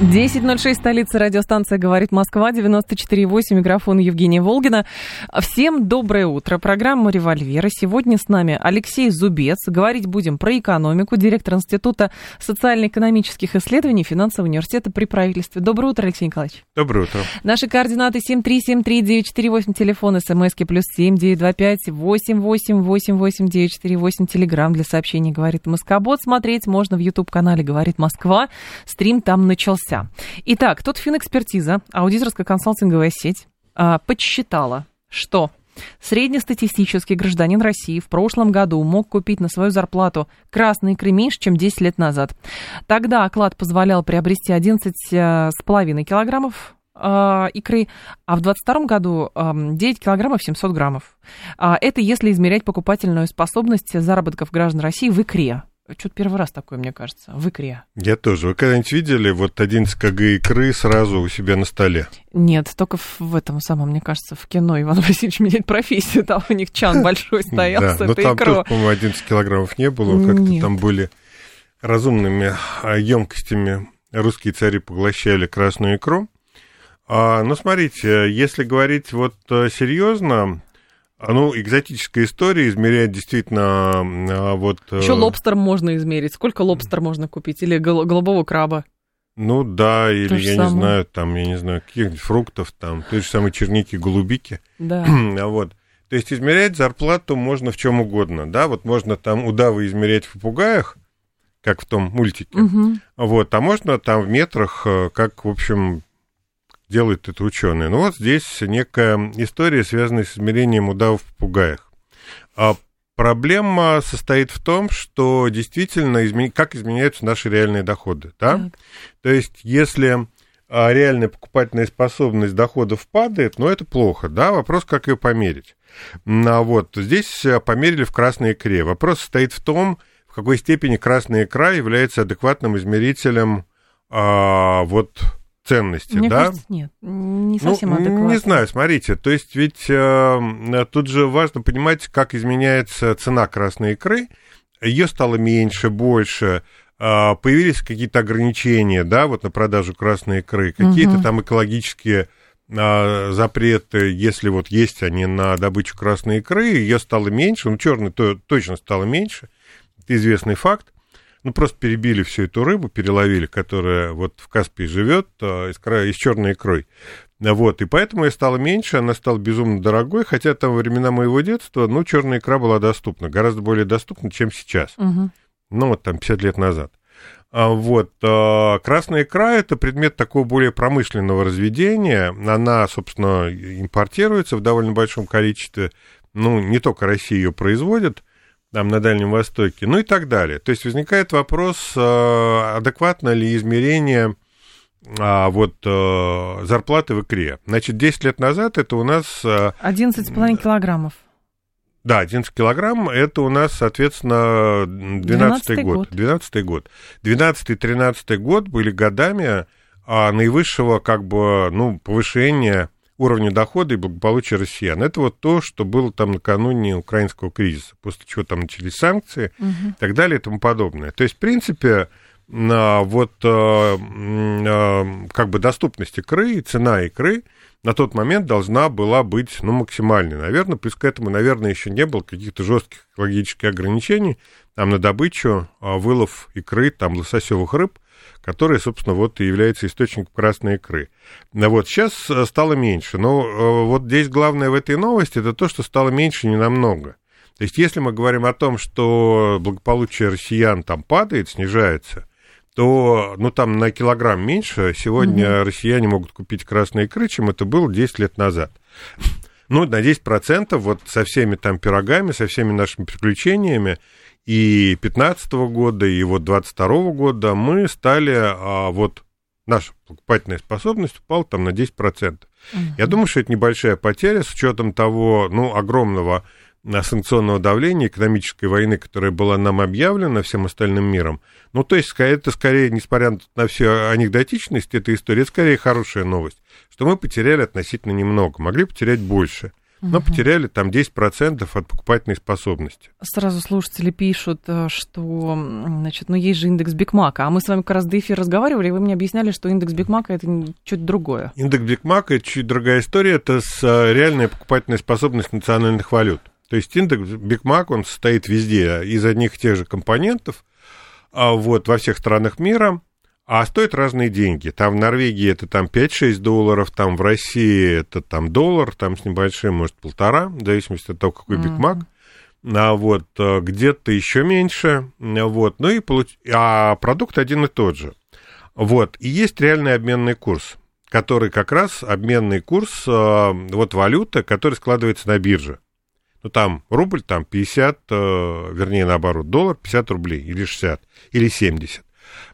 10.06, столица радиостанция «Говорит Москва», 94.8, микрофон Евгения Волгина. Всем доброе утро. Программа «Револьвера». Сегодня с нами Алексей Зубец. Говорить будем про экономику, директор Института социально-экономических исследований Финансового университета при правительстве. Доброе утро, Алексей Николаевич. Доброе утро. Наши координаты 7373948, телефон смски плюс 7925 8888948, телеграмм для сообщений «Говорит Москобот». Смотреть можно в YouTube-канале «Говорит Москва». Стрим там начался начался. Итак, тут финэкспертиза, аудиторская консалтинговая сеть, а, подсчитала, что Среднестатистический гражданин России в прошлом году мог купить на свою зарплату красный икры меньше, чем 10 лет назад. Тогда оклад позволял приобрести 11,5 килограммов э, икры, а в 2022 году 9 килограммов 700 граммов. А это если измерять покупательную способность заработков граждан России в икре. Что-то первый раз такое, мне кажется, в икре. Я тоже. Вы когда-нибудь видели вот 11 кг икры сразу у себя на столе? Нет, только в этом самом, мне кажется, в кино Иван Васильевич меняет профессию, там у них чан большой стоял да, с но этой там икрой. тоже, по-моему, 11 килограммов не было, как-то там были разумными емкостями русские цари поглощали красную икру. А, ну, смотрите, если говорить вот э, серьезно, а, ну, экзотическая история измеряет действительно а, вот... Еще лобстер можно измерить. Сколько лобстер можно купить? Или гол- голубого краба? Ну да, или То я самое. не знаю, там, я не знаю, каких-нибудь фруктов, там, той же самой черники, голубики. Да. А вот. То есть измерять зарплату можно в чем угодно, да, вот можно там удавы измерять в попугаях, как в том мультике, Мгм. вот, а можно там в метрах, э, как, в общем, делают это ученые. Ну вот здесь некая история, связанная с измерением удавов в попугаях. А проблема состоит в том, что действительно, изме- как изменяются наши реальные доходы, да? Так. То есть, если а, реальная покупательная способность доходов падает, ну, это плохо, да? Вопрос, как ее померить. А вот здесь а, померили в красной икре. Вопрос состоит в том, в какой степени красная икра является адекватным измерителем а, вот ценности, Мне да? кажется, нет, не Ну, совсем адекватно. Не знаю, смотрите, то есть ведь э, тут же важно понимать, как изменяется цена красной икры. Ее стало меньше, больше, э, появились какие-то ограничения, да, вот на продажу красной икры, какие-то Мгм. там экологические э, запреты, если вот есть они на добычу красной икры, ее стало меньше, ну, черной то, точно стало меньше, это известный факт. Ну, просто перебили всю эту рыбу, переловили, которая вот в Каспии живет, а, из, кра- из черной икрой. Вот, и поэтому ее стало меньше, она стала безумно дорогой, хотя там во времена моего детства, ну, черная икра была доступна, гораздо более доступна, чем сейчас. Мгм. Ну, вот там 50 лет назад. А, Вот, а, красная икра – это предмет такого более промышленного разведения. Она, собственно, импортируется в довольно большом количестве. Ну, не только Россия ее производит, там на Дальнем Востоке, ну и так далее. То есть возникает вопрос, а, адекватно ли измерение а, вот а, зарплаты в икре. Значит, 10 лет назад это у нас а, 11,5 килограммов. да, 11 килограмм, это у нас, соответственно, 12 12-й год. год. 12 год. 12-13 год были годами а, наивысшего, как бы, ну, повышения уровня дохода и благополучия россиян. Это вот то, что было там накануне украинского кризиса, после чего там начались санкции Мгм. и так далее и тому подобное. То есть, в принципе, на вот а, м, а, как бы доступность икры и цена икры на тот момент должна была быть, ну, максимальной. Наверное, плюс к этому, наверное, еще не было каких-то жестких экологических ограничений там на добычу, а, вылов икры, там, лососевых рыб, которые, собственно, вот и являются источником красной икры. Ну Вот, сейчас э, стало меньше, но э, вот здесь главное в этой новости, это то, что стало меньше не намного. То есть, если мы говорим о том, что благополучие россиян там падает, снижается, то, ну, там на килограмм меньше сегодня россияне могут купить красной икры, чем это было 10 лет назад. Ну, на 10% вот со всеми там пирогами, со всеми нашими приключениями и 15 года, и вот 22 года мы стали а, вот наша покупательная способность упала там на 10%. Угу. Я думаю, что это небольшая потеря с учетом того, ну, огромного санкционного давления, экономической войны, которая была нам объявлена всем остальным миром. Ну, то есть, это скорее, несмотря на всю анекдотичность этой истории, это скорее хорошая новость, что мы потеряли относительно немного, могли потерять больше но потеряли там 10% от покупательной способности. Сразу слушатели пишут, э, что, значит, ну, есть же индекс Бигмака, а мы с вами как раз до эфира разговаривали, и вы мне объясняли, что индекс Бигмака это чуть другое. Индекс Бигмака это чуть другая история, это с э, реальная покупательная способность национальных валют. То есть индекс Бигмак, он состоит везде из одних и тех же компонентов, а вот, во всех странах мира, а стоят разные деньги. Там в Норвегии это там 5-6 долларов, там в России это там доллар, там с небольшим, может, полтора, в зависимости от того, какой mm-hmm. А вот э, где-то еще меньше, вот, ну и получ... а продукт один и тот же. Вот, и есть реальный обменный курс, который как раз обменный курс, э, вот валюта, который складывается на бирже. Ну, там рубль, там 50, э, вернее, наоборот, доллар 50 рублей, или 60, или 70.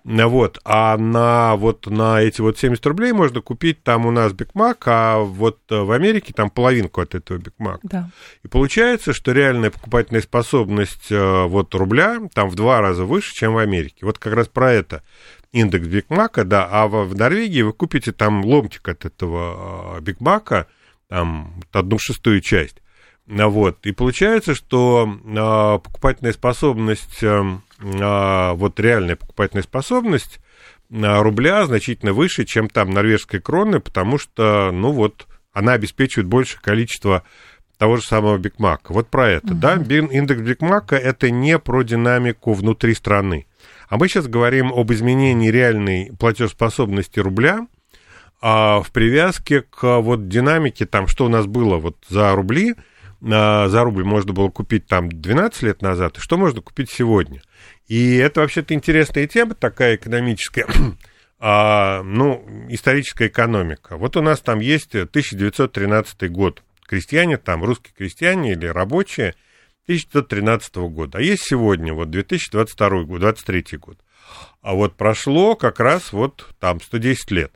Вот. А на, вот, на эти вот 70 рублей можно купить там у нас Бигмак, а вот э, в Америке там половинку от этого Бигмака. Да. И получается, что реальная покупательная способность э, вот рубля там в два раза выше, чем в Америке. Вот как раз про это индекс Бигмака, да, а в Норвегии вы купите там ломтик от этого Бигмака, там одну шестую часть. Вот. И получается, что э, покупательная способность э, а, вот реальная покупательная способность а, рубля значительно выше, чем там норвежской кроны, потому что, ну вот, она обеспечивает большее количество того же самого Бигмака. Вот про это, угу. да, индекс Бигмака это не про динамику внутри страны. А мы сейчас говорим об изменении реальной платежеспособности рубля а, в привязке к вот динамике, там, что у нас было вот за рубли, а, за рубль можно было купить там 12 лет назад, и что можно купить сегодня – и это вообще-то интересная тема такая экономическая, а, ну, историческая экономика. Вот у нас там есть 1913 год. Крестьяне там, русские крестьяне или рабочие 1913 года. А есть сегодня, вот 2022 год, 23 год. А вот прошло как раз вот там 110 лет.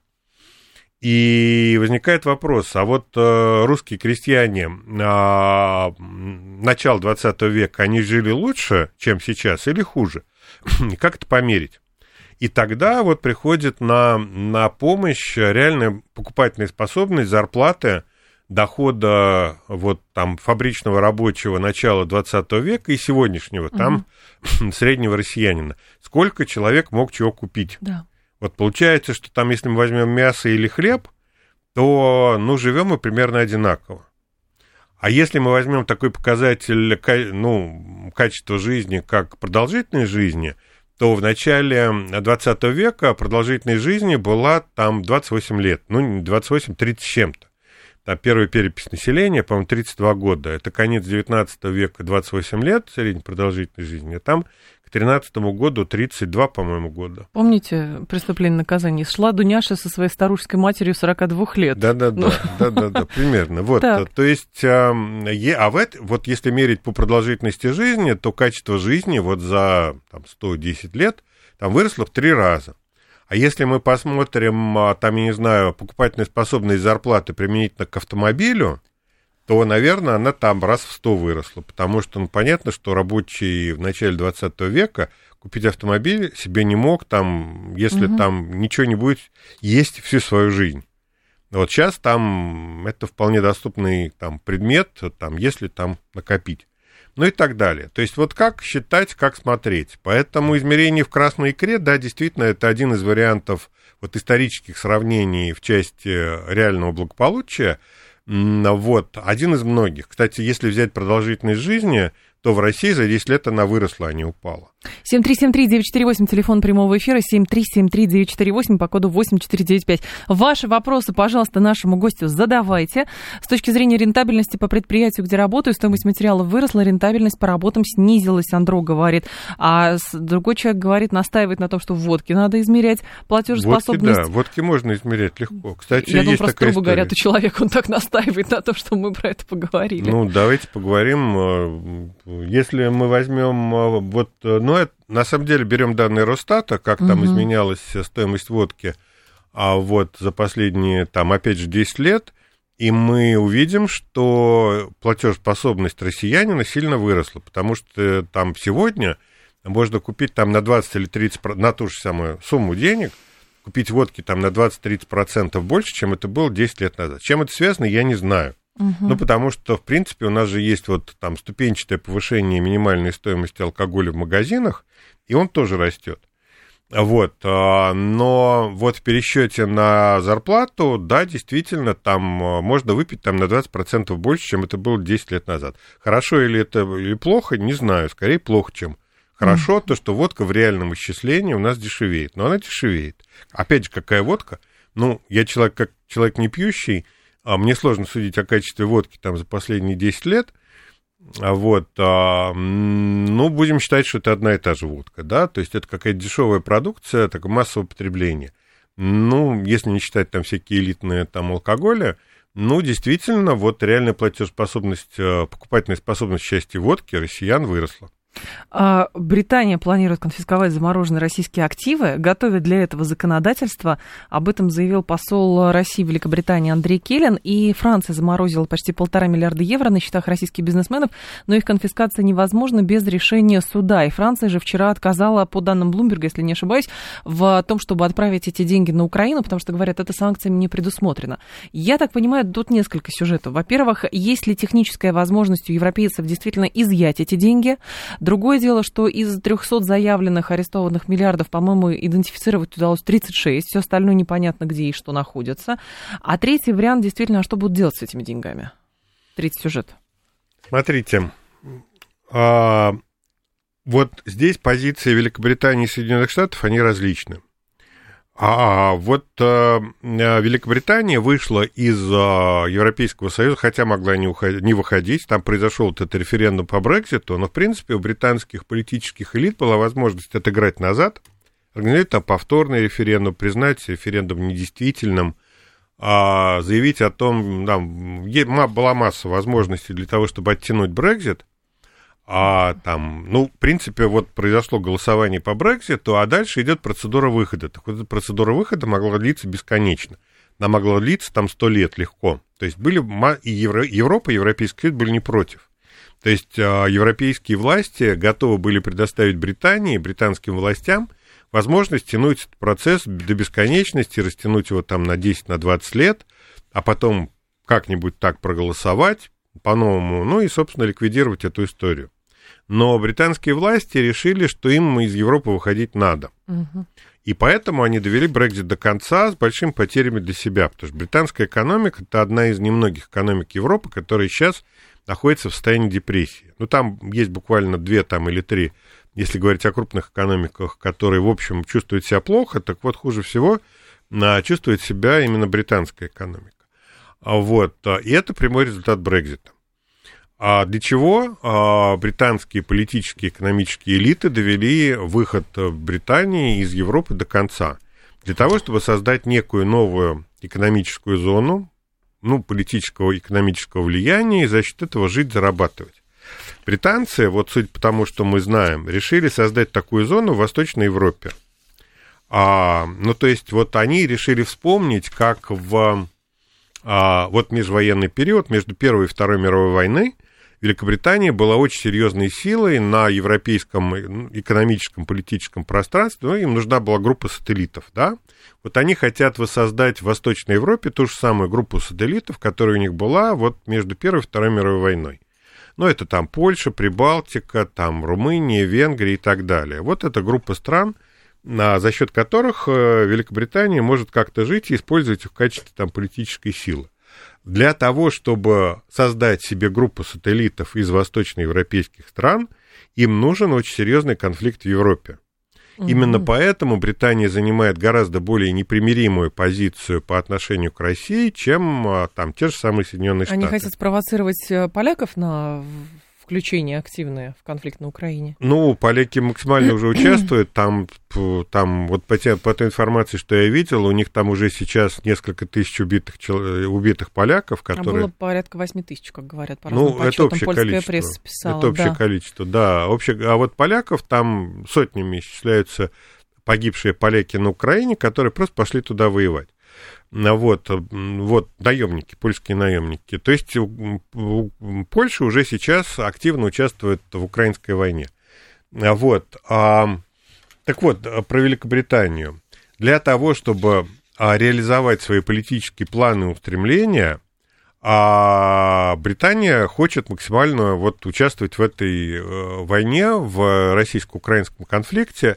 И возникает вопрос, а вот э, русские крестьяне э, начала 20 века, они жили лучше, чем сейчас, или хуже? как это померить? И тогда вот приходит на, на помощь реальная покупательная способность, зарплаты, дохода вот там фабричного рабочего начала 20 века и сегодняшнего, там угу. среднего россиянина. Сколько человек мог чего купить? Да. Вот получается, что там, если мы возьмем мясо или хлеб, то, ну, живем мы примерно одинаково. А если мы возьмем такой показатель, ну, качества жизни, как продолжительность жизни, то в начале 20 века продолжительность жизни была там 28 лет, ну, 28-30 чем-то. Там первая перепись населения, по-моему, 32 года. Это конец 19 века, 28 лет средней продолжительность жизни. А там к 2013 году 32, по-моему, года. Помните преступление наказания? Шла Дуняша со своей старушеской матерью 42 лет. Да-да-да, ну. да-да-да, примерно. Вот, то есть, а вот если мерить по продолжительности жизни, то качество жизни вот за там, 110 лет там выросло в три раза. А если мы посмотрим, а, там, я не знаю, покупательная способность зарплаты применительно к автомобилю, то, наверное, она там раз в сто выросла, потому что, ну, понятно, что рабочий в начале 20 века купить автомобиль себе не мог, там, если угу. там ничего не будет есть всю свою жизнь. Вот сейчас там это вполне доступный там, предмет, там, если там накопить. Ну и так далее. То есть вот как считать, как смотреть. Поэтому измерение в красной икре, да, действительно, это один из вариантов вот исторических сравнений в части реального благополучия – вот, один из многих. Кстати, если взять продолжительность жизни, то в России за 10 лет она выросла, а не упала. 7373948, телефон прямого эфира, 7373948 по коду 8495. Ваши вопросы, пожалуйста, нашему гостю задавайте. С точки зрения рентабельности по предприятию, где работаю, стоимость материала выросла, рентабельность по работам снизилась, Андро говорит. А другой человек говорит, настаивает на том, что водки надо измерять платежеспособность. Водки, да, водки можно измерять легко. Кстати, Я думаю, просто, грубо говоря, у человека, он так настаивает на том, что мы про это поговорили. Ну, давайте поговорим. Э, если мы возьмем э, вот э, ну, на самом деле берем данные Росстата, как там угу. изменялась стоимость водки а вот за последние, там, опять же, 10 лет, и мы увидим, что платежеспособность россиянина сильно выросла, потому что там сегодня можно купить там на 20 или 30, на ту же самую сумму денег, купить водки там на 20-30% больше, чем это было 10 лет назад. Чем это связано, я не знаю. Угу. Ну, потому что, в принципе, у нас же есть вот там ступенчатое повышение минимальной стоимости алкоголя в магазинах, и он тоже растет. Вот, а, но вот в пересчете на зарплату, да, действительно, там а, можно выпить там на 20% больше, чем это было 10 лет назад. Хорошо или это или плохо, не знаю, скорее плохо, чем хорошо, mm. то, что водка в реальном исчислении у нас дешевеет, но она дешевеет. Опять же, какая водка? Ну, я человек, как человек не пьющий, а мне сложно судить о качестве водки там за последние 10 лет, вот, а, ну, будем считать, что это одна и та же водка, да, то есть это какая-то дешевая продукция, такое массовое потребление. Ну, если не считать там всякие элитные там алкоголя, ну, действительно, вот реальная платежеспособность, э, покупательная способность части водки россиян выросла. А, Британия планирует конфисковать замороженные российские активы, готовит для этого законодательство. Об этом заявил посол России в Великобритании Андрей Келлен. И Франция заморозила почти полтора миллиарда евро на счетах российских бизнесменов, но их конфискация невозможна без решения суда. И Франция же вчера отказала, по данным Блумберга, если не ошибаюсь, в том, чтобы отправить эти деньги на Украину, потому что, говорят, это санкциями не предусмотрено. Я так понимаю, тут несколько сюжетов. Во-первых, есть ли техническая возможность у европейцев действительно изъять эти деньги? Другое дело, что из 300 заявленных арестованных миллиардов, по-моему, идентифицировать удалось 36, все остальное непонятно где и что находится. А третий вариант действительно, а что будут делать с этими деньгами? Третий сюжет. Смотрите, а, вот здесь позиции Великобритании и Соединенных Штатов, они различны. А вот э, Великобритания вышла из э, Европейского Союза, хотя могла не, уходить, не выходить. Там произошел этот референдум по Брекситу, но, в принципе, у британских политических элит была возможность отыграть назад, организовать там повторный референдум, признать референдум недействительным, а заявить о том, там была масса возможностей для того, чтобы оттянуть Брексит, а там, ну, в принципе, вот произошло голосование по Брекситу, а дальше идет процедура выхода. Так вот, процедура выхода могла длиться бесконечно. Она могла длиться там сто лет легко. То есть были и Евро, Европа, и Европейский Союз были не против. То есть а, европейские власти готовы были предоставить Британии, британским властям, возможность тянуть этот процесс до бесконечности, растянуть его там на 10, на 20 лет, а потом как-нибудь так проголосовать по-новому, ну и, собственно, ликвидировать эту историю. Но британские власти решили, что им из Европы выходить надо. Угу. И поэтому они довели Брекзит до конца с большими потерями для себя. Потому что британская экономика это одна из немногих экономик Европы, которая сейчас находится в состоянии депрессии. Ну, там есть буквально две там или три, если говорить о крупных экономиках, которые, в общем, чувствуют себя плохо, так вот хуже всего а, чувствует себя именно британская экономика. А вот. А, и это прямой результат Брекзита. А для чего а, британские политические и экономические элиты довели выход Британии из Европы до конца? Для того, чтобы создать некую новую экономическую зону, ну, политического и экономического влияния, и за счет этого жить, зарабатывать. Британцы, вот суть по тому, что мы знаем, решили создать такую зону в Восточной Европе. А, ну, то есть, вот они решили вспомнить, как в а, вот межвоенный период между Первой и Второй мировой войной – Великобритания была очень серьезной силой на европейском экономическом, политическом пространстве, но им нужна была группа сателлитов, да. Вот они хотят воссоздать в Восточной Европе ту же самую группу сателлитов, которая у них была вот между Первой и Второй мировой войной. Ну, это там Польша, Прибалтика, там Румыния, Венгрия и так далее. Вот эта группа стран, за счет которых э, Великобритания может как-то жить и использовать их в качестве там политической силы для того, чтобы создать себе группу сателлитов из восточноевропейских стран, им нужен очень серьезный конфликт в Европе. Именно поэтому Британия занимает гораздо более непримиримую позицию по отношению к России, чем а, там те же самые Соединенные Штаты. Они хотят спровоцировать э, поляков на включение активное в конфликт на Украине? Ну, поляки максимально уже участвуют. Там, там вот по, те, по той информации, что я видел, у них там уже сейчас несколько тысяч убитых, убитых поляков, которые... А было порядка 8 тысяч, как говорят, по Ну, это общее количество. Писала, это общее да. количество, да. Общее... А вот поляков там сотнями исчисляются погибшие поляки на Украине, которые просто пошли туда воевать. Вот, вот наемники, польские наемники. То есть Польша уже сейчас активно участвует в украинской войне. Вот. А, так вот, про Великобританию. Для того, чтобы а, реализовать свои политические планы и устремления, а Британия хочет максимально вот участвовать в этой э, войне, в российско-украинском конфликте,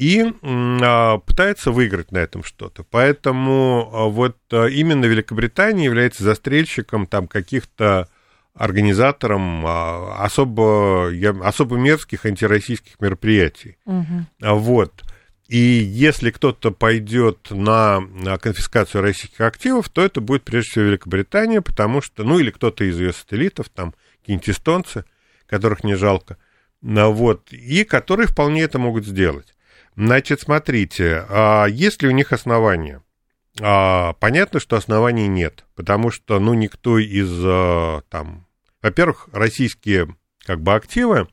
и а, пытается выиграть на этом что-то. Поэтому а, вот а, именно Великобритания является застрельщиком там каких-то организатором особо, особо мерзких антироссийских мероприятий. Угу. Вот. И если кто-то пойдет на конфискацию российских активов, то это будет прежде всего Великобритания, потому что, ну или кто-то из ее сателлитов, там какие-нибудь эстонцы, которых не жалко, вот, и которые вполне это могут сделать. Значит, смотрите, а есть ли у них основания? А, понятно, что оснований нет, потому что, ну, никто из, а, там, во-первых, российские, как бы, активы,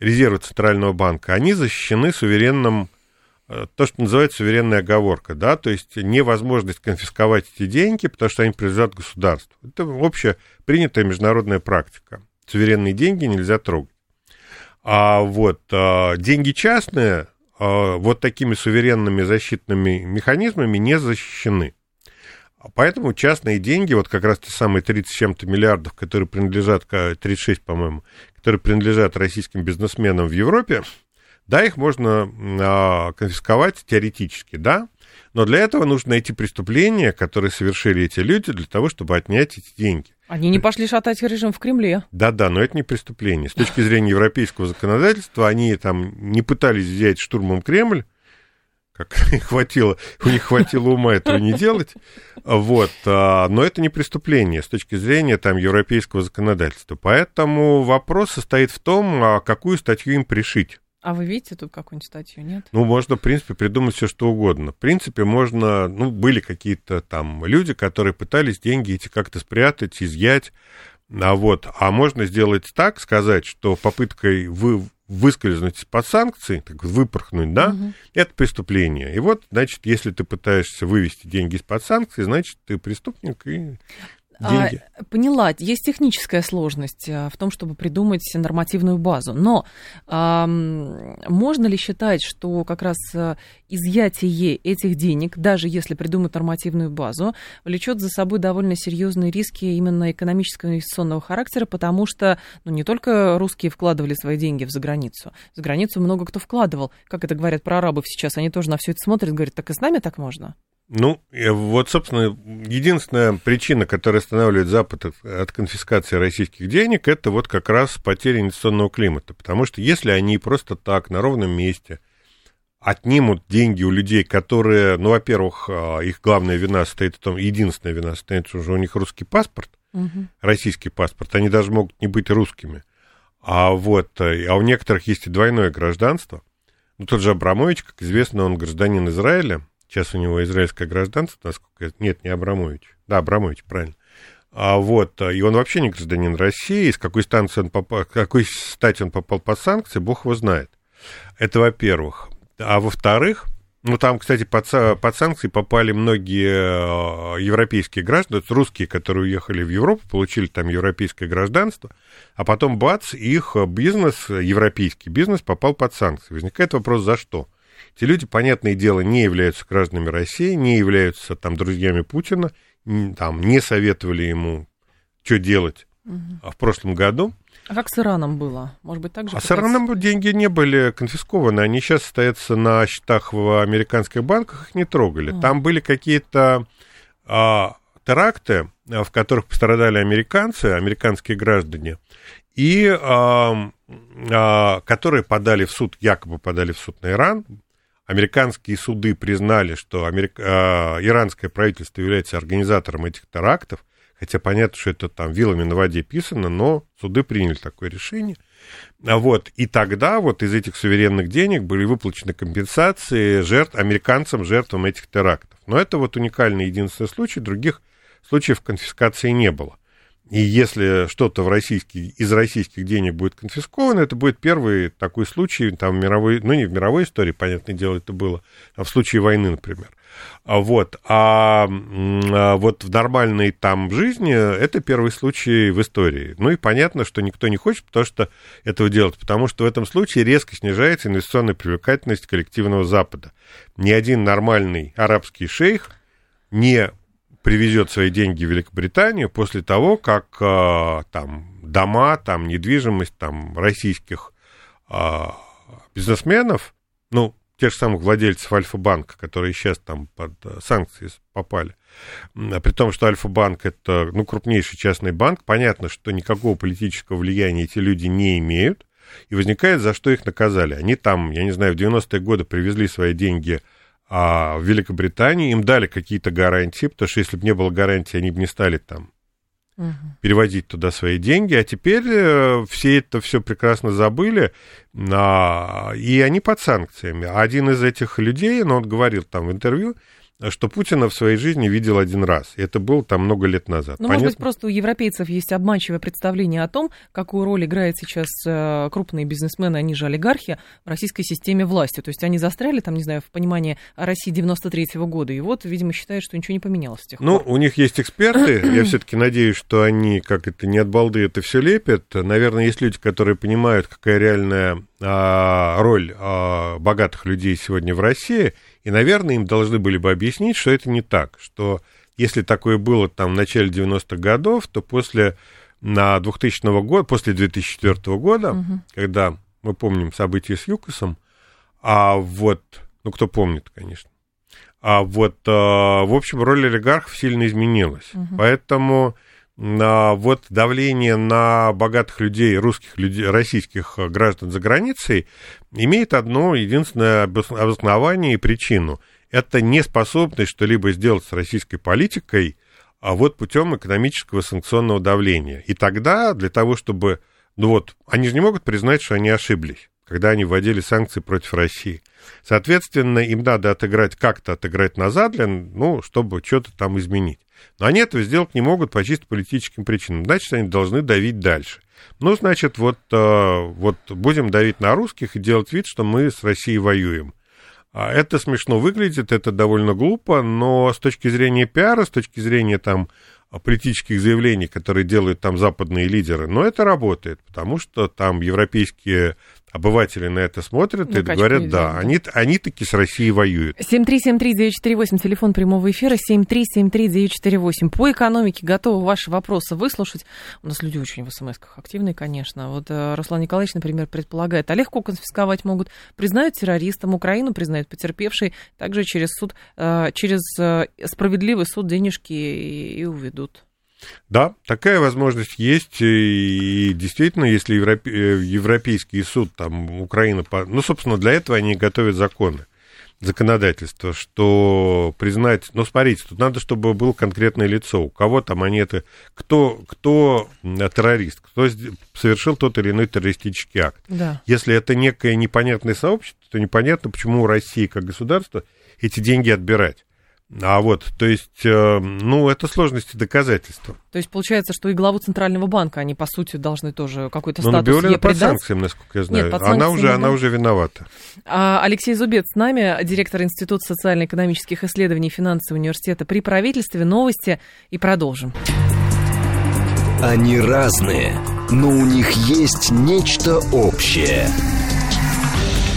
резервы Центрального банка, они защищены суверенным, э, то, что называется суверенная оговорка, да, то есть невозможность конфисковать эти деньги, потому что они принадлежат государству. Это общая принятая международная практика. Суверенные деньги нельзя трогать. А вот а, деньги частные, вот такими суверенными защитными механизмами не защищены. Поэтому частные деньги, вот как раз те самые 30 с чем-то миллиардов, которые принадлежат, 36, по-моему, которые принадлежат российским бизнесменам в Европе, да, их можно а, конфисковать теоретически, да, но для этого нужно найти преступления, которые совершили эти люди, для того, чтобы отнять эти деньги. Они не пошли шатать режим в Кремле. Да-да, но это не преступление. С точки зрения европейского законодательства, они там не пытались взять штурмом Кремль, как хватило, у них хватило ума этого не делать, вот, а, но это не преступление с точки зрения там европейского законодательства. Поэтому вопрос состоит в том, а какую статью им пришить. А вы видите тут какую-нибудь статью, нет? Ну, можно, в принципе, придумать все, что угодно. В принципе, можно, ну, были какие-то там люди, которые пытались деньги эти как-то спрятать, изъять, а вот, а можно сделать так, сказать, что попыткой вы выскользнуть из-под санкций, так выпорхнуть, да, угу. это преступление. И вот, значит, если ты пытаешься вывести деньги из-под санкций, значит, ты преступник, и деньги. А, поняла, есть техническая сложность а, в том, чтобы придумать нормативную базу. Но а, можно ли считать, что как раз а, изъятие этих денег, даже если придумать нормативную базу, влечет за собой довольно серьезные риски именно экономического инвестиционного характера, потому что ну, не только русские вкладывали свои деньги в заграницу, за границу много кто вкладывал. Как это говорят про арабов сейчас, они тоже на все это смотрят, говорят, так и с нами так можно? Ну, вот, собственно, единственная причина, которая останавливает Запад от, конфискации российских денег, это вот как раз потеря инвестиционного климата. Потому что если они просто так, на ровном месте, отнимут деньги у людей, которые, ну, во-первых, а, их главная вина состоит в том, единственная вина том, что у них русский паспорт, угу. российский паспорт, они даже могут не быть русскими. А вот, э, а у некоторых есть и двойное гражданство. Ну, тот же Абрамович, как известно, он гражданин Израиля, Сейчас у него израильское гражданство, насколько я... Нет, не Абрамович. Да, Абрамович, правильно. А вот, и он вообще не гражданин России, с какой, станции он попал, какой стати он попал под санкции, бог его знает. Это во-первых. А во-вторых, ну, там, кстати, под, под санкции попали многие э, европейские граждане, русские, которые уехали в Европу, получили там европейское гражданство, а потом, бац, их бизнес, европейский бизнес попал под санкции. Возникает вопрос, за что? Эти люди, понятное дело, не являются гражданами России, не являются там друзьями Путина, там не советовали ему, что делать угу. в прошлом году. А как с Ираном было? Может быть, так же? А с Ираном деньги не были конфискованы. Они сейчас стоят на счетах в американских банках, их не трогали. Mm. Там были какие-то а, теракты, в которых пострадали американцы, американские граждане, и а, а, которые подали в суд, якобы подали в суд на Иран, американские суды признали, что америк... э, иранское правительство является организатором этих терактов, хотя понятно, что это там вилами на воде писано, но суды приняли такое решение. А вот, и тогда вот из этих суверенных денег были выплачены компенсации жертв, американцам, жертвам этих терактов. Но это вот уникальный единственный случай, других случаев конфискации не было. И если что-то из российских денег будет конфисковано, это будет первый такой случай, там, мировой, ну, не в мировой истории, понятное дело, это было, а в случае войны, например. А вот. А, а вот в нормальной там жизни это первый случай в истории. Ну и понятно, что никто не хочет потому что этого делать, потому что в этом случае резко снижается инвестиционная привлекательность коллективного Запада. Ни один нормальный арабский шейх не привезет свои деньги в Великобританию после того, как а, там дома, там недвижимость там российских а, бизнесменов, ну, тех же самых владельцев Альфа-банка, которые сейчас там под э, санкции попали. А при том, что Альфа-банк это ну, крупнейший частный банк, понятно, что никакого политического влияния эти люди не имеют, и возникает, за что их наказали. Они там, я не знаю, в 90-е годы привезли свои деньги а, в Великобританию, им дали какие-то гарантии, потому что если бы не было гарантии, они бы не стали там угу. переводить туда свои деньги, а теперь э, все это все прекрасно забыли, а, и они под санкциями. Один из этих людей, ну, он говорил там в интервью, что Путина в своей жизни видел один раз. И это было там много лет назад. Ну, может быть, просто у европейцев есть обманчивое представление о том, какую роль играет сейчас э, крупные бизнесмены, они же олигархи, в российской системе власти. То есть они застряли там, не знаю, в понимании России 93-го года. И вот, видимо, считают, что ничего не поменялось с тех ну, пор. Ну, у них есть эксперты. Я все-таки надеюсь, что они, как это, не от балды это все лепят. Наверное, есть люди, которые понимают, какая реальная а, роль а, богатых людей сегодня в России – и, наверное, им должны были бы объяснить, что это не так, что если такое было там в начале 90-х годов, то после на 2000 года, после 2004 года, угу. когда мы помним события с ЮКОСом, а вот, ну, кто помнит, конечно, а вот, а, в общем, роль олигархов сильно изменилась. Угу. Поэтому вот давление на богатых людей, русских людей, российских граждан за границей имеет одно единственное обоснование и причину. Это неспособность что-либо сделать с российской политикой, а вот путем экономического санкционного давления. И тогда для того, чтобы... Ну вот, они же не могут признать, что они ошиблись, когда они вводили санкции против России. Соответственно, им надо отыграть, как-то отыграть назад, для, ну, чтобы что-то там изменить. Но они этого сделать не могут по чисто политическим причинам. Значит, они должны давить дальше. Ну, значит, вот, э, вот будем давить на русских и делать вид, что мы с Россией воюем. А это смешно выглядит, это довольно глупо, но с точки зрения пиара, с точки зрения там политических заявлений, которые делают там западные лидеры, но это работает, потому что там европейские обыватели на это смотрят ну, и говорят, да, они, они таки с Россией воюют. 7373948, телефон прямого эфира, 7373948. По экономике готовы ваши вопросы выслушать. У нас люди очень в смс активные, конечно. Вот э, Руслан Николаевич, например, предполагает, а легко конфисковать могут. Признают террористом, Украину признают потерпевшей, также через суд, э, через э, справедливый суд денежки и уведут. Да, такая возможность есть, и действительно, если Европе, э, Европейский суд, там, Украина, ну, собственно, для этого они готовят законы, законодательство, что признать, ну, смотрите, тут надо, чтобы было конкретное лицо, у кого там они это, кто, кто террорист, кто совершил тот или иной террористический акт. Да. Если это некое непонятное сообщество, то непонятно, почему у России как государства эти деньги отбирать. А вот, то есть, э, ну, это сложности доказательства. То есть, получается, что и главу Центрального банка они, по сути, должны тоже какой-то ну, статус ей под санкциями, насколько я знаю. Нет, под она, уже, она уже виновата. А, Алексей Зубец с нами, директор Института социально-экономических исследований финансового университета при правительстве. Новости и продолжим. Они разные, но у них есть нечто общее –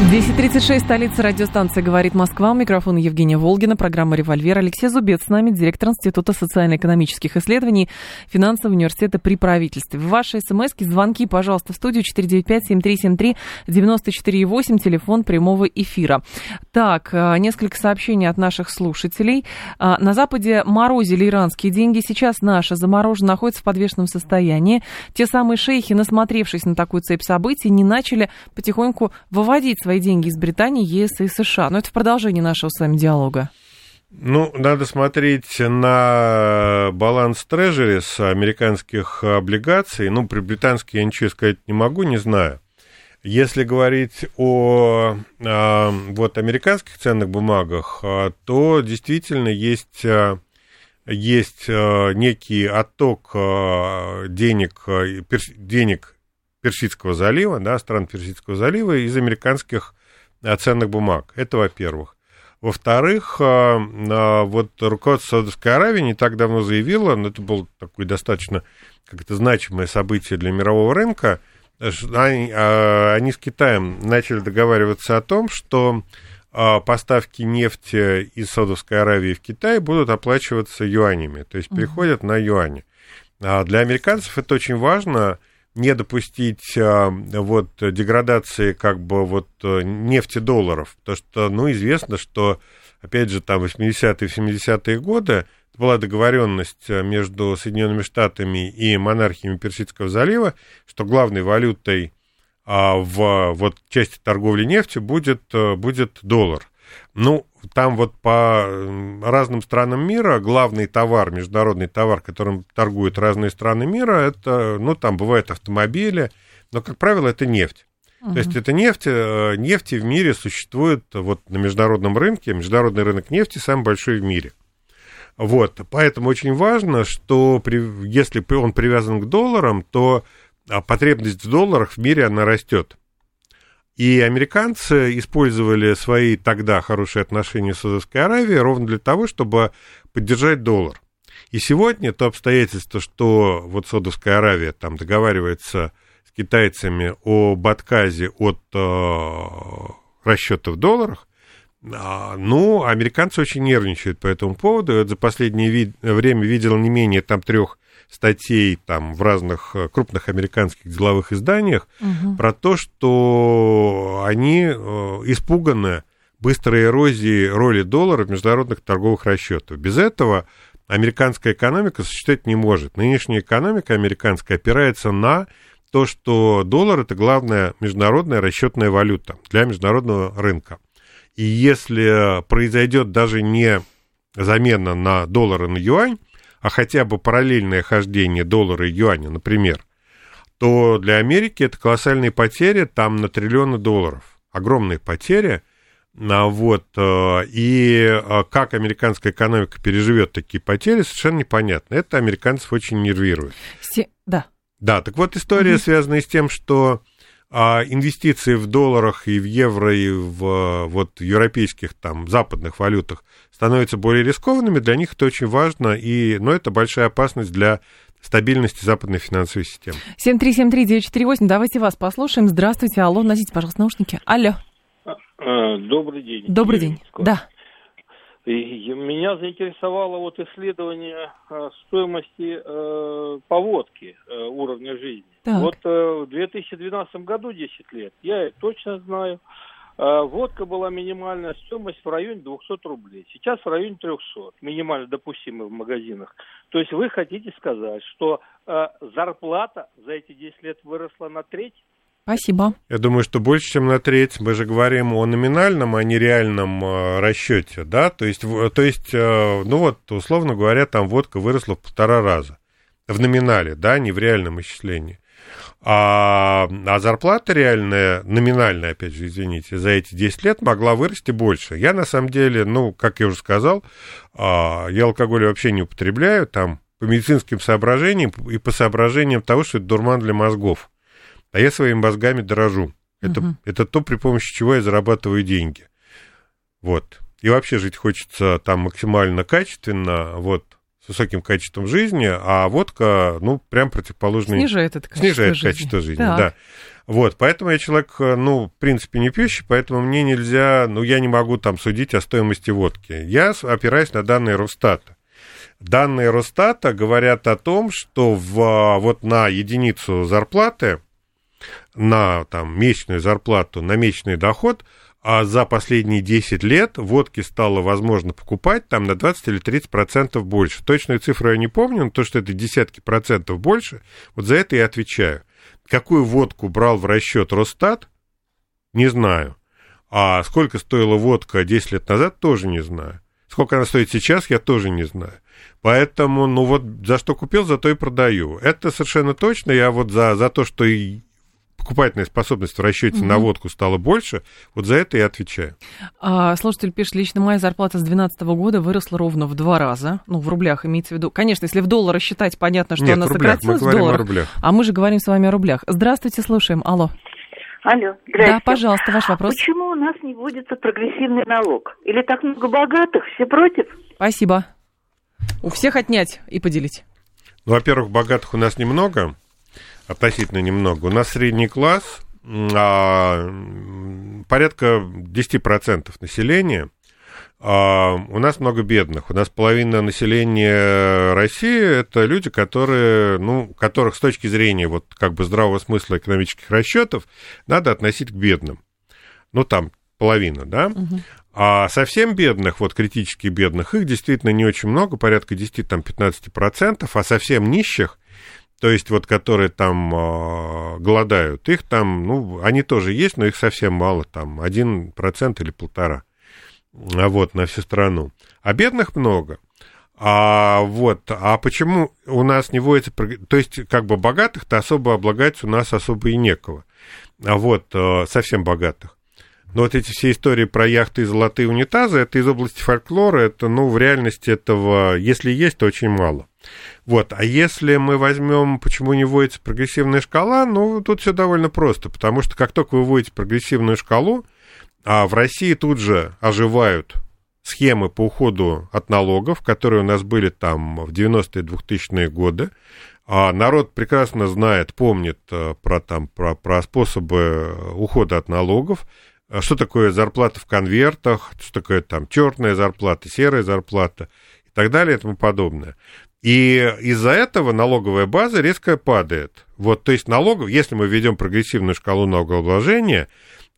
10.36, столица радиостанции «Говорит Москва». У микрофона Евгения Волгина, программа «Револьвер». Алексей Зубец с нами, директор Института социально-экономических исследований финансового университета при правительстве. Ваши смс звонки, пожалуйста, в студию 495-7373-94,8, телефон прямого эфира. Так, э, несколько сообщений от наших слушателей. А, на Западе морозили иранские деньги, сейчас наши заморожены, находятся в подвешенном состоянии. Те самые шейхи, насмотревшись на такую цепь событий, не начали потихоньку выводить свои свои деньги из Британии, ЕС и США. Но это в продолжении нашего с вами диалога. Ну, надо смотреть на баланс трежерис американских облигаций. Ну, при британских я ничего сказать не могу, не знаю. Если говорить о а, вот, американских ценных бумагах, а, то действительно есть, а, есть некий отток денег, денег Персидского залива, да, стран Персидского залива из американских ценных бумаг. Это во-первых. Во-вторых, вот руководство Саудовской Аравии не так давно заявило, но это было такое достаточно как это значимое событие для мирового рынка, они, они с Китаем начали договариваться о том, что поставки нефти из Саудовской Аравии в Китай будут оплачиваться юанями, то есть переходят на юани. А для американцев это очень важно, не допустить вот деградации как бы вот нефти долларов, потому что, ну, известно, что, опять же, там 80-е, 70-е годы была договоренность э, между Соединенными Штатами и монархиями Персидского залива, что главной валютой а, в вот, части торговли нефтью будет, э, будет доллар. Ну, там вот по разным странам мира главный товар, международный товар, которым торгуют разные страны мира, это, ну, там бывают автомобили, но, как правило, это нефть. Uh-huh. То есть это нефть, э, нефти в мире существует вот на международном рынке, международный рынок нефти самый большой в мире. Вот, поэтому очень важно, что при, если он привязан к долларам, то а, потребность в долларах в мире, она растет. И американцы использовали свои тогда хорошие отношения с Саудовской Аравией ровно для того, чтобы поддержать доллар. И сегодня то обстоятельство, что вот Саудовская Аравия там договаривается с китайцами об отказе от э, расчета в долларах, а, ну, американцы очень нервничают по этому поводу. Я за последнее ви- время видел не менее там трех статей там в разных э, крупных американских деловых изданиях угу. про то, что они э, испуганы быстрой эрозией роли доллара в международных торговых расчетах. Без этого американская экономика существовать не может. Нынешняя экономика американская опирается на то, что доллар это главная международная расчетная валюта для международного рынка. И если произойдет даже не замена на доллар и на юань, а хотя бы параллельное хождение доллара и юаня, например, то для Америки это колоссальные потери, там на триллионы долларов. Огромные потери. А вот, э, и э, как американская экономика переживет такие потери, совершенно непонятно. Это американцев очень нервирует. Се... Да. Да, так вот история, угу. связанная с тем, что а инвестиции в долларах и в евро и в вот, европейских там западных валютах становятся более рискованными, для них это очень важно, и, но это большая опасность для стабильности западной финансовой системы. 7373948, давайте вас послушаем. Здравствуйте, алло, носите, пожалуйста, наушники. Алло. А, а, добрый день. Добрый день, да. И меня заинтересовало вот исследование э, стоимости э, поводки э, уровня жизни. Так. Вот э, в 2012 году 10 лет, я точно знаю, э, водка была минимальная стоимость в районе 200 рублей. Сейчас в районе 300, минимально допустимая в магазинах. То есть вы хотите сказать, что э, зарплата за эти 10 лет выросла на треть? Спасибо. Я думаю, что больше, чем на треть. Мы же говорим о номинальном, а не реальном э, расчете, да? То есть, то есть, э, ну вот, условно говоря, там водка выросла в полтора раза. В номинале, да, не в реальном исчислении. А, а зарплата реальная, номинальная, опять же, извините, за эти 10 лет могла вырасти больше. Я, на самом деле, ну, как я уже сказал, а, я алкоголь вообще не употребляю, там, по медицинским соображениям и по соображениям того, что это дурман для мозгов а я своими мозгами дорожу. Это, угу. это то, при помощи чего я зарабатываю деньги. Вот. И вообще жить хочется там максимально качественно, вот, с высоким качеством жизни, а водка, ну, прям противоположный... Снижает это качество Снижает жизни. качество жизни, так. да. Вот, поэтому я человек, ну, в принципе, не пьющий, поэтому мне нельзя, ну, я не могу там судить о стоимости водки. Я опираюсь на данные Росстата. Данные Росстата говорят о том, что в, вот на единицу зарплаты на там, месячную зарплату, на месячный доход, а за последние 10 лет водки стало возможно покупать там на 20 или 30 процентов больше. Точную цифру я не помню, но то, что это десятки процентов больше, вот за это я отвечаю. Какую водку брал в расчет Росстат, не знаю. А сколько стоила водка 10 лет назад, тоже не знаю. Сколько она стоит сейчас, я тоже не знаю. Поэтому, ну вот, за что купил, за то и продаю. Это совершенно точно. Я вот за, за то, что покупательная способность в расчете угу. на водку стала больше, вот за это я отвечаю. А, слушатель пишет, лично моя зарплата с 2012 года выросла ровно в два раза. Ну, в рублях имеется в виду. Конечно, если в доллары считать, понятно, что Нет, она в рублях. сократилась мы в долларах. О рублях. А мы же говорим с вами о рублях. Здравствуйте, слушаем. Алло. Алло, здравствуйте. Да, пожалуйста, ваш вопрос. Почему у нас не вводится прогрессивный налог? Или так много богатых, все против? Спасибо. У всех отнять и поделить. Ну, во-первых, богатых у нас немного, относительно немного. У нас средний класс, а, порядка 10% населения. А, у нас много бедных. У нас половина населения России это люди, которые, ну, которых с точки зрения вот как бы здравого смысла экономических расчетов надо относить к бедным. Ну, там половина, да? Угу. А совсем бедных, вот критически бедных, их действительно не очень много, порядка 10-15%, а совсем нищих то есть вот которые там э, голодают, их там, ну, они тоже есть, но их совсем мало, там, один процент или полтора, а вот, на всю страну. А бедных много. А вот, а почему у нас не вводится, то есть как бы богатых-то особо облагать у нас особо и некого, а вот, э, совсем богатых. Но вот эти все истории про яхты и золотые унитазы, это из области фольклора, это, ну, в реальности этого, если есть, то очень мало. Вот, а если мы возьмем, почему не вводится прогрессивная шкала, ну, тут все довольно просто, потому что как только вы вводите прогрессивную шкалу, а в России тут же оживают схемы по уходу от налогов, которые у нас были там в 90-е 2000-е годы. А народ прекрасно знает, помнит э, про, там, про, про способы ухода от налогов, э, что такое зарплата в конвертах, что такое там черная зарплата, серая зарплата и так далее и тому подобное. И из-за этого налоговая база резко падает. Вот, то есть налогов, если мы введем прогрессивную шкалу налогообложения,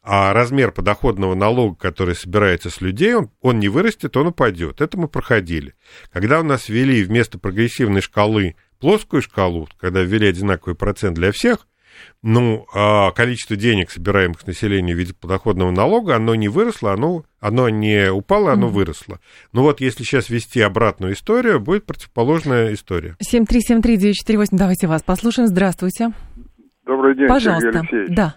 а размер подоходного налога, который собирается с людей, он, он не вырастет, он упадет. Это мы проходили. Когда у нас ввели вместо прогрессивной шкалы плоскую шкалу, когда ввели одинаковый процент для всех, ну, а количество денег, собираемых с населения в виде подоходного налога, оно не выросло, оно, оно не упало, оно mm-hmm. выросло. Ну вот, если сейчас вести обратную историю, будет противоположная история. 7373948, давайте вас послушаем. Здравствуйте. Добрый день, Пожалуйста. Сергей Алексеевич. Да.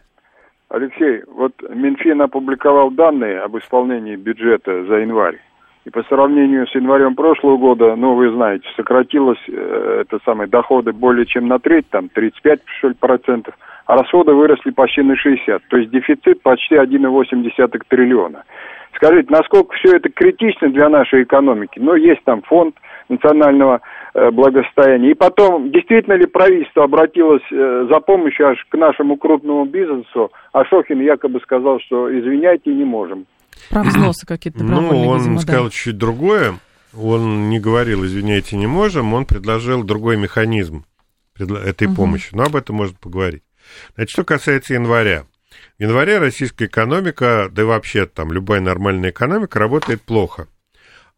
Алексей, вот Минфин опубликовал данные об исполнении бюджета за январь. И по сравнению с январем прошлого года, ну, вы знаете, сократилось э, это самое, доходы более чем на треть, там 35 что ли, процентов, а расходы выросли почти на 60. То есть дефицит почти 1,8 триллиона. Скажите, насколько все это критично для нашей экономики? Ну, есть там фонд национального э, благосостояния. И потом, действительно ли правительство обратилось э, за помощью аж к нашему крупному бизнесу, а Шохин якобы сказал, что извиняйте, не можем. Про взносы какие-то Ну, он видимо, сказал да. чуть другое. Он не говорил, извиняйте, не можем, он предложил другой механизм этой угу. помощи. Но об этом можно поговорить. Значит, что касается января. В январе российская экономика, да и вообще там любая нормальная экономика работает плохо.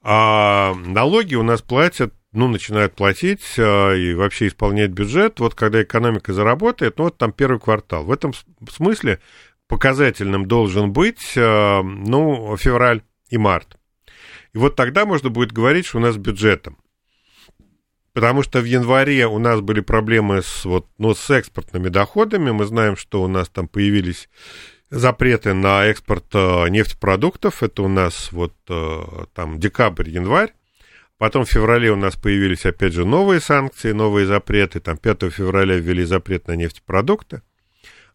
А налоги у нас платят, ну, начинают платить а, и вообще исполнять бюджет, вот когда экономика заработает, ну, вот там первый квартал. В этом смысле показательным должен быть, э, ну, февраль и март. И вот тогда можно будет говорить, что у нас с бюджетом. Потому что в январе у нас были проблемы с, вот, ну, с экспортными доходами. Мы знаем, что у нас там появились запреты на экспорт э, нефтепродуктов. Это у нас вот э, там декабрь, январь. Потом в феврале у нас появились, опять же, новые санкции, новые запреты. Там 5 февраля ввели запрет на нефтепродукты.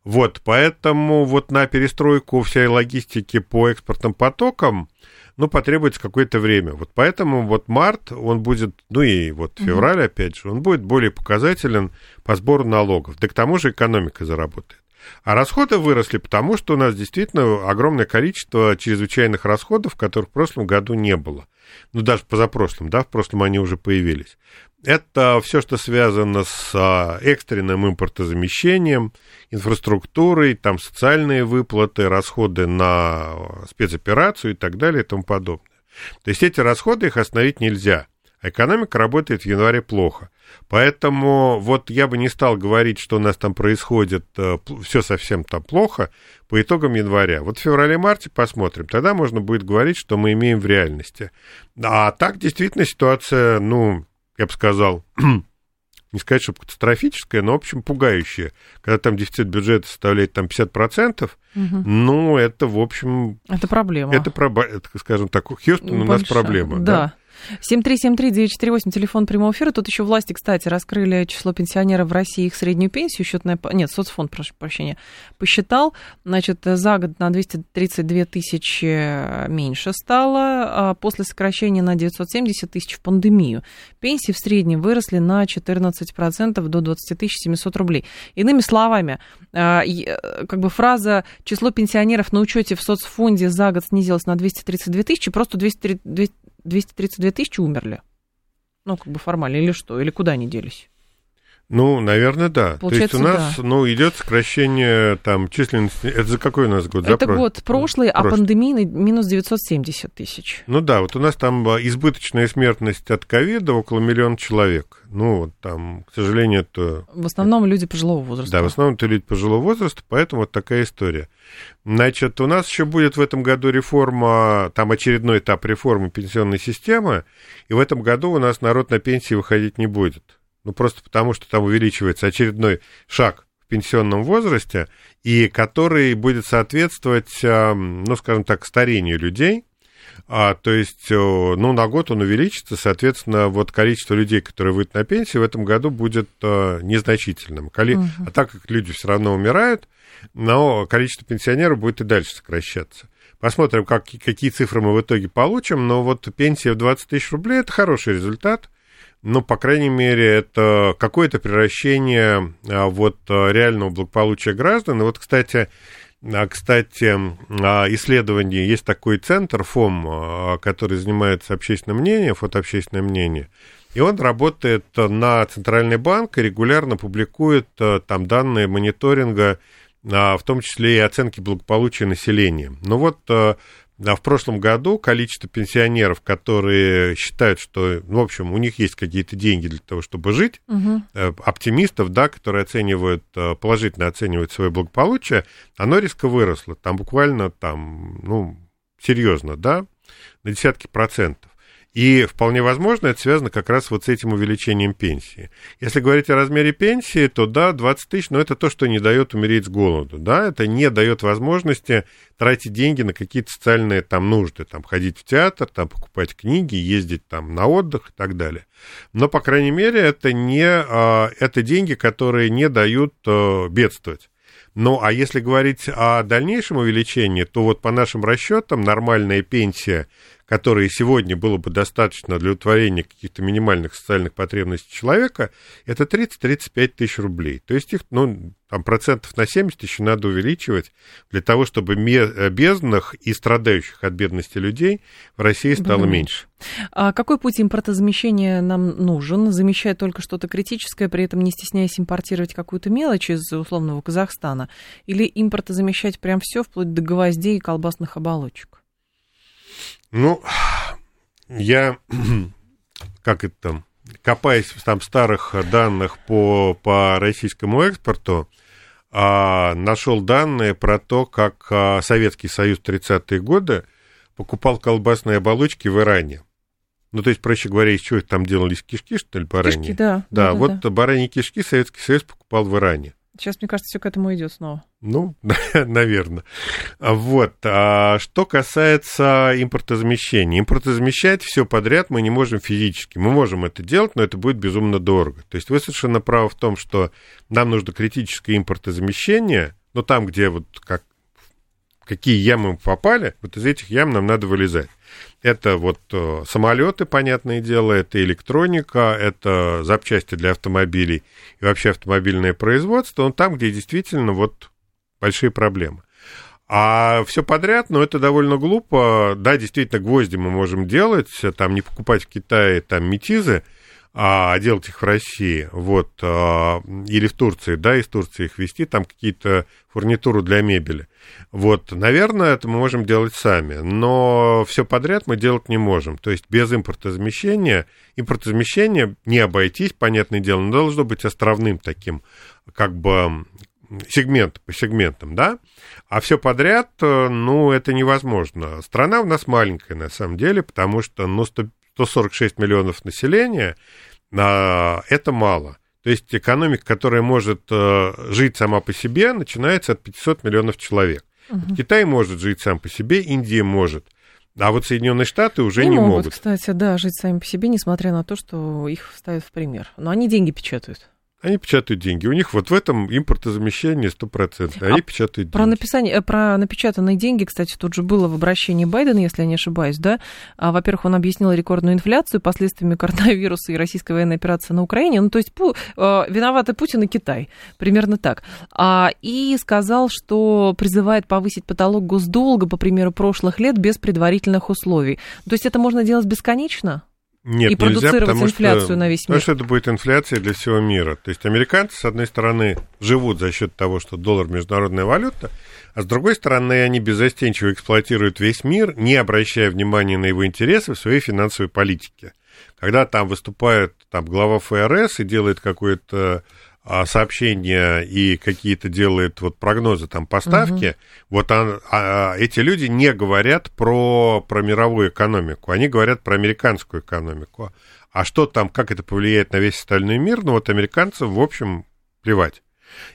Вот, поэтому вот на перестройку всей логистики по экспортным потокам, ну, потребуется какое-то время. Вот поэтому вот март, он будет, ну и вот февраль, mm-hmm. опять же, он будет более показателен по сбору налогов. Да к тому же экономика заработает. А расходы выросли, потому что у нас действительно огромное количество чрезвычайных расходов, которых в прошлом году не было. Ну, даже позапрошлом, да, в прошлом они уже появились. Это все, что связано с а, экстренным импортозамещением, инфраструктурой, там социальные выплаты, расходы на спецоперацию и так далее и тому подобное. То есть эти расходы их остановить нельзя. а экономика работает в январе плохо. Поэтому вот я бы не стал говорить, что у нас там происходит э, все совсем там плохо по итогам января. Вот в феврале-марте посмотрим. Тогда можно будет говорить, что мы имеем в реальности. А так действительно ситуация, ну, я бы сказал, не сказать, что катастрофическая, но, в общем, пугающая. Когда там дефицит бюджета составляет там 50%, угу. ну, это, в общем... Это проблема. Это, скажем так, Хьюстон у нас проблема. Да. да. 7373948, телефон прямого эфира. Тут еще власти, кстати, раскрыли число пенсионеров в России, их среднюю пенсию, счетная... Нет, соцфонд, прошу прощения, посчитал. Значит, за год на 232 тысячи меньше стало, а после сокращения на 970 тысяч в пандемию. Пенсии в среднем выросли на 14% до 20 700 рублей. Иными словами, а, как бы фраза «число пенсионеров на учете в соцфонде за год снизилось на 232 тысячи», просто 200, 232 тысячи умерли. Ну, как бы формально, или что? Или куда они делись? Ну, наверное, да. Получается, То есть у нас, да. ну, идет сокращение там численности. Это за какой у нас год? Это за год прошлый, а пандемийный минус 970 тысяч. Ну да, вот у нас там а, избыточная смертность от ковида около миллиона человек. Ну, вот там, к сожалению, это... В основном люди пожилого возраста. Да, в основном это люди пожилого возраста, поэтому вот такая история. Значит, у нас еще будет в этом году реформа, там очередной этап реформы пенсионной системы, и в этом году у нас народ на пенсии выходить не будет. Ну, просто потому, что там увеличивается очередной шаг в пенсионном возрасте, и который будет соответствовать, ну, скажем так, старению людей. А, то есть, ну, на год он увеличится, соответственно, вот количество людей, которые выйдут на пенсию, в этом году будет а, незначительным. Коли... Угу. А так как люди все равно умирают, но количество пенсионеров будет и дальше сокращаться. Посмотрим, как, какие цифры мы в итоге получим, но вот пенсия в 20 тысяч рублей – это хороший результат – ну, по крайней мере, это какое-то превращение а, вот а, реального благополучия граждан. И вот, кстати, а, кстати, исследование, есть такой центр ФОМ, который занимается общественным мнением, фотообщественное мнение, и он работает на Центральный банк и регулярно публикует там данные мониторинга, в том числе и оценки благополучия населения. Ну вот а в прошлом году количество пенсионеров, которые считают, что, ну, в общем, у них есть какие-то деньги для того, чтобы жить, угу. оптимистов, да, которые оценивают, э, положительно оценивают свое благополучие, оно резко выросло. Там буквально, там, ну, серьезно, да, на десятки процентов. И вполне возможно, это связано как раз вот с этим увеличением пенсии. Если говорить о размере пенсии, то да, 20 тысяч, но это то, что не дает умереть с голоду. Да, это не дает возможности тратить деньги на какие-то социальные там нужды, там ходить в театр, там покупать книги, ездить там на отдых и так далее. Но, по крайней мере, это не, а, это деньги, которые не дают а, бедствовать. Ну, а если говорить о дальнейшем увеличении, то вот по нашим расчетам нормальная пенсия которые сегодня было бы достаточно для удовлетворения каких-то минимальных социальных потребностей человека, это 30-35 тысяч рублей. То есть их, ну, там процентов на 70 еще надо увеличивать для того, чтобы э, бездных и страдающих от бедности людей в России стало mm меньше. А какой путь импортозамещения нам нужен? Замещая только что-то критическое, при этом не стесняясь импортировать какую-то мелочь из условного Казахстана? Или импортозамещать прям все, вплоть до гвоздей и колбасных оболочек? Ну, я, как это там, копаясь в там старых данных по, по российскому экспорту, а, нашел данные про то, как а, Советский Союз в 30-е годы покупал колбасные оболочки в Иране. Ну, то есть, проще говоря, из чего там делались кишки, что ли, бараньи? Кишки, да. Да, да вот да. бараньи кишки Советский Союз покупал в Иране. Сейчас, мне кажется, все к этому идет снова. Ну, наверное. Вот. А что касается импортозамещения. Импортозамещать все подряд мы не можем физически. Мы можем это делать, но это будет безумно дорого. То есть вы совершенно правы в том, что нам нужно критическое импортозамещение, но там, где вот как какие ямы мы попали, вот из этих ям нам надо вылезать. Это вот э, самолеты, понятное дело, это электроника, это запчасти для автомобилей и вообще автомобильное производство, но там, где действительно вот большие проблемы. А все подряд, ну, это довольно глупо. Да, действительно, гвозди мы можем делать, там не покупать в Китае там метизы, а делать их в России, вот, а, или в Турции, да, из Турции их вести, там какие-то фурнитуру для мебели. Вот, наверное, это мы можем делать сами, но все подряд мы делать не можем. То есть без импортозамещения, импортозамещение не обойтись, понятное дело, но должно быть островным таким, как бы сегмент по сегментам, да, а все подряд, э, ну, это невозможно. Страна у нас маленькая, на самом деле, потому что, ну, 146 миллионов населения, а, это мало. То есть экономика, которая может э, жить сама по себе, начинается от 500 миллионов человек. Угу. Китай может жить сам по себе, Индия может. А вот Соединенные Штаты уже не, не могут, могут. Кстати, да, жить сами по себе, несмотря на то, что их ставят в пример. Но они деньги печатают. Они печатают деньги. У них вот в этом импортозамещение стопроцентное. Они а печатают про деньги. Написание, э, про напечатанные деньги, кстати, тут же было в обращении Байдена, если я не ошибаюсь, да? А, во-первых, он объяснил рекордную инфляцию последствиями коронавируса и российской военной операции на Украине. Ну, то есть пу, э, виноваты Путин и Китай. Примерно так. А, и сказал, что призывает повысить потолок госдолга, по примеру прошлых лет, без предварительных условий. То есть это можно делать бесконечно? Нет, и продуцировать нельзя, инфляцию что, на весь мир. Потому что это будет инфляция для всего мира. То есть американцы, с одной стороны, живут за счет того, что доллар международная валюта, а с другой стороны, они безостенчиво эксплуатируют весь мир, не обращая внимания на его интересы в своей финансовой политике. Когда там выступает там, глава ФРС и делает какое-то сообщения и какие-то делает вот прогнозы там поставки, угу. вот он, а, эти люди не говорят про, про мировую экономику, они говорят про американскую экономику. А что там, как это повлияет на весь остальной мир, ну вот американцам, в общем, плевать.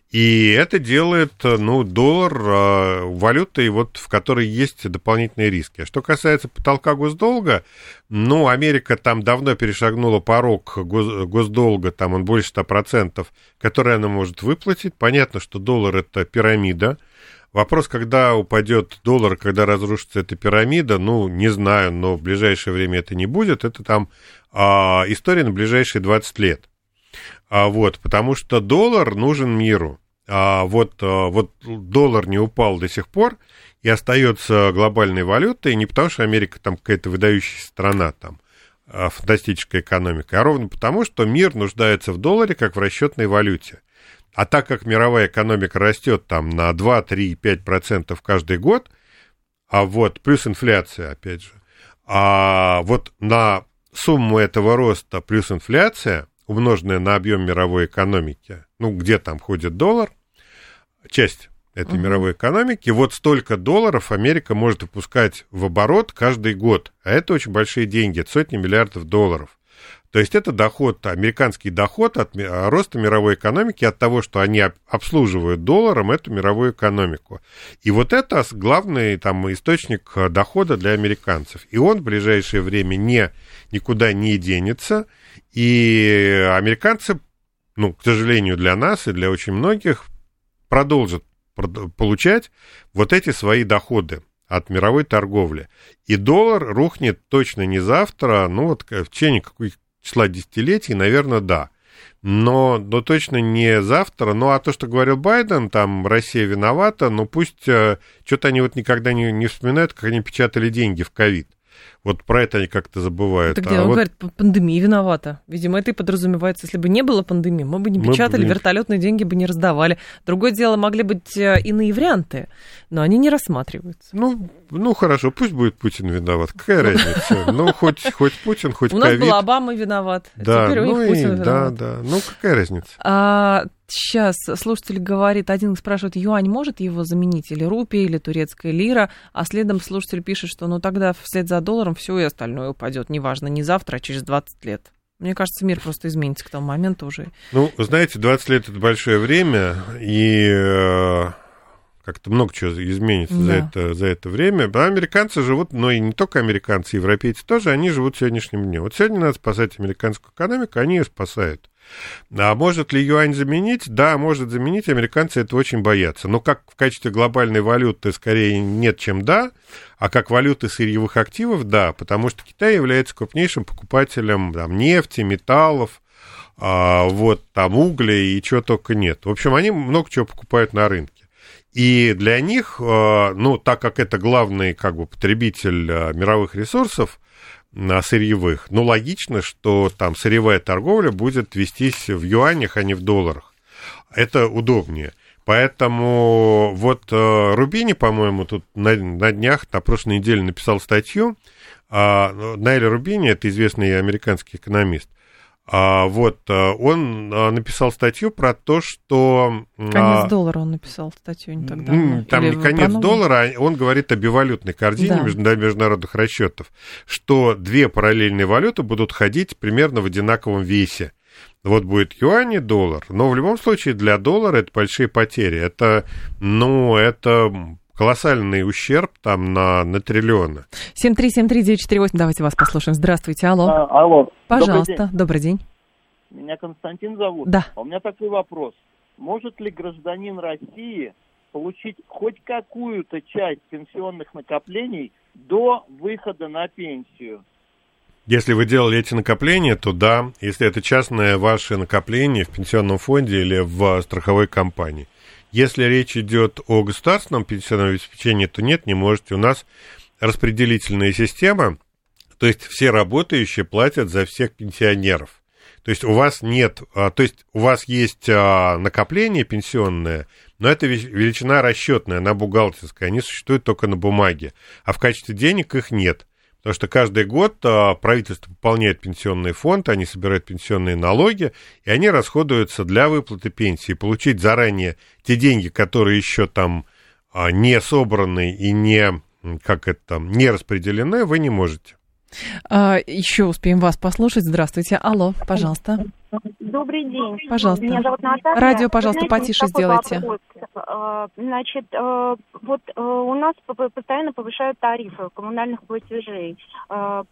И это делает, ну, доллар э, валютой, вот, в которой есть дополнительные риски. А что касается потолка госдолга, ну, Америка там давно перешагнула порог гос, госдолга, там он больше 100%, который она может выплатить. Понятно, что доллар – это пирамида. Вопрос, когда упадет доллар, когда разрушится эта пирамида, ну, не знаю, но в ближайшее время это не будет. Это там а, история на ближайшие 20 лет. А, вот, потому что доллар нужен миру. А вот, а, вот доллар не упал до сих пор и остается глобальной валютой не потому, что Америка там какая-то выдающаяся страна, там, а, фантастическая экономика, а ровно потому, что мир нуждается в долларе как в расчетной валюте. А так как мировая экономика растет там на 2, 3, 5% каждый год, а вот плюс инфляция, опять же, а вот на сумму этого роста плюс инфляция – умноженное на объем мировой экономики, ну, где там ходит доллар, часть этой uh-huh. мировой экономики, вот столько долларов Америка может выпускать в оборот каждый год. А это очень большие деньги, это сотни миллиардов долларов. То есть это доход, американский доход от роста мировой экономики, от того, что они обслуживают долларом эту мировую экономику. И вот это главный там, источник дохода для американцев. И он в ближайшее время не, никуда не денется. И американцы, ну, к сожалению, для нас и для очень многих, продолжат получать вот эти свои доходы от мировой торговли. И доллар рухнет точно не завтра, ну вот в течение каких числа десятилетий, наверное, да. Но, но точно не завтра. Ну, а то, что говорил Байден, там Россия виновата, но пусть э, что-то они вот никогда не, не вспоминают, как они печатали деньги в ковид. Вот про это они как-то забывают. Это где? А он вот... говорит, пандемия виновата. Видимо, это и подразумевается. Если бы не было пандемии, мы бы не печатали, мы... вертолетные деньги бы не раздавали. Другое дело, могли быть э, иные варианты, но они не рассматриваются. Ну, ну хорошо, пусть будет Путин виноват. Какая разница? Ну, хоть, хоть Путин, хоть У нас был Обама виноват. Да, теперь у них ну Путин виноват. Да, да. Ну, какая разница? Сейчас слушатель говорит, один спрашивает, юань может его заменить, или рупия, или турецкая лира, а следом слушатель пишет, что ну тогда вслед за долларом все и остальное упадет, неважно, не завтра, а через 20 лет. Мне кажется, мир просто изменится к тому моменту уже. Ну, знаете, 20 лет это большое время, и э, как-то много чего изменится да. за, это, за это время. А американцы живут, но и не только американцы, европейцы тоже, они живут сегодняшним днем. Вот сегодня надо спасать американскую экономику, они ее спасают. А может ли юань заменить? Да, может заменить. Американцы это очень боятся. Но как в качестве глобальной валюты скорее нет, чем да. А как валюты сырьевых активов, да. Потому что Китай является крупнейшим покупателем там, нефти, металлов, а, вот там угля и чего только нет. В общем, они много чего покупают на рынке. И для них, а, ну, так как это главный как бы потребитель а, мировых ресурсов, сырьевых. Ну, логично, что там сырьевая торговля будет вестись в юанях, а не в долларах. Это удобнее. Поэтому вот э, Рубини, по-моему, тут на, на днях, на прошлой неделе написал статью. А, Найли Рубини, это известный американский экономист, вот, э, он а, написал статью про то, что... Конец а, доллара он написал статью не тогда. Там Или не конец доллара, он говорит о бивалютной корзине да. международных расчетов, что две параллельные валюты будут ходить примерно в одинаковом весе. Вот будет юань и доллар. Но в любом случае для доллара это большие потери. Это, ну, это колоссальный ущерб там на, на триллионы. 7373948, давайте вас послушаем. Здравствуйте, алло. А, алло. Пожалуйста, добрый день. добрый день. Меня Константин зовут. Да. А у меня такой вопрос. Может ли гражданин России получить хоть какую-то часть пенсионных накоплений до выхода на пенсию? Если вы делали эти накопления, то да, если это частное ваше накопление в пенсионном фонде или в страховой компании. Если речь идет о государственном пенсионном обеспечении, то нет, не можете. У нас распределительная система, то есть все работающие платят за всех пенсионеров. То есть у вас нет, а, то есть у вас есть а, накопление пенсионное, но это величина расчетная, она бухгалтерская, они существуют только на бумаге, а в качестве денег их нет. Потому что каждый год а, правительство пополняет пенсионный фонд, они собирают пенсионные налоги, и они расходуются для выплаты пенсии. Получить заранее те деньги, которые еще там а, не собраны и не, как это там, не распределены, вы не можете. А, еще успеем вас послушать. Здравствуйте. Алло, пожалуйста. Добрый день. Пожалуйста. Меня зовут Наталья. Радио, пожалуйста, Знаете, потише сделайте. Вопрос. А, значит, а, вот а, у нас постоянно повышают тарифы коммунальных платежей.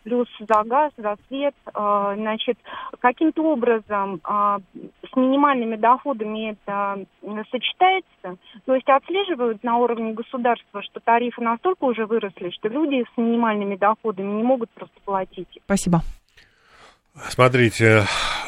Плюс за газ, за свет. Значит, каким-то образом с минимальными доходами это сочетается? То есть отслеживают на уровне государства, что тарифы настолько уже выросли, что люди с минимальными доходами не могут просто платить. Спасибо. Смотрите,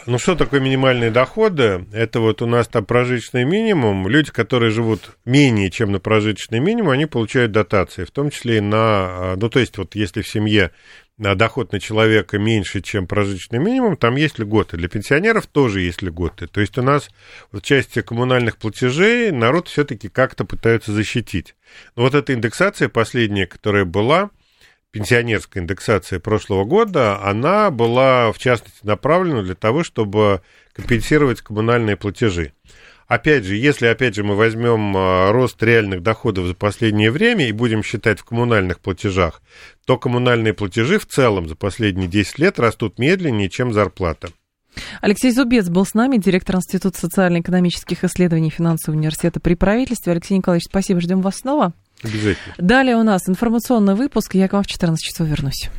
ну что такое минимальные доходы? Это вот у нас там прожиточный минимум. Люди, которые живут менее, чем на прожиточный минимум, они получают дотации, в том числе и на... А, ну, то есть вот если в семье а, доход на человека меньше, чем прожиточный минимум, там есть льготы. Для пенсионеров тоже есть льготы. То есть у нас в части коммунальных платежей народ все-таки как-то пытаются защитить. Но вот эта индексация последняя, которая была, пенсионерская индексация прошлого года, она была, в частности, направлена для того, чтобы компенсировать коммунальные платежи. Опять же, если, опять же, мы возьмем а, рост реальных доходов за последнее время и будем считать в коммунальных платежах, то коммунальные платежи в целом за последние 10 лет растут медленнее, чем зарплата. Алексей Зубец был с нами, директор Института социально-экономических исследований финансового университета при правительстве. Алексей Николаевич, спасибо, ждем вас снова. Обязательно. Далее у нас информационный выпуск. Я к вам в 14 часов вернусь.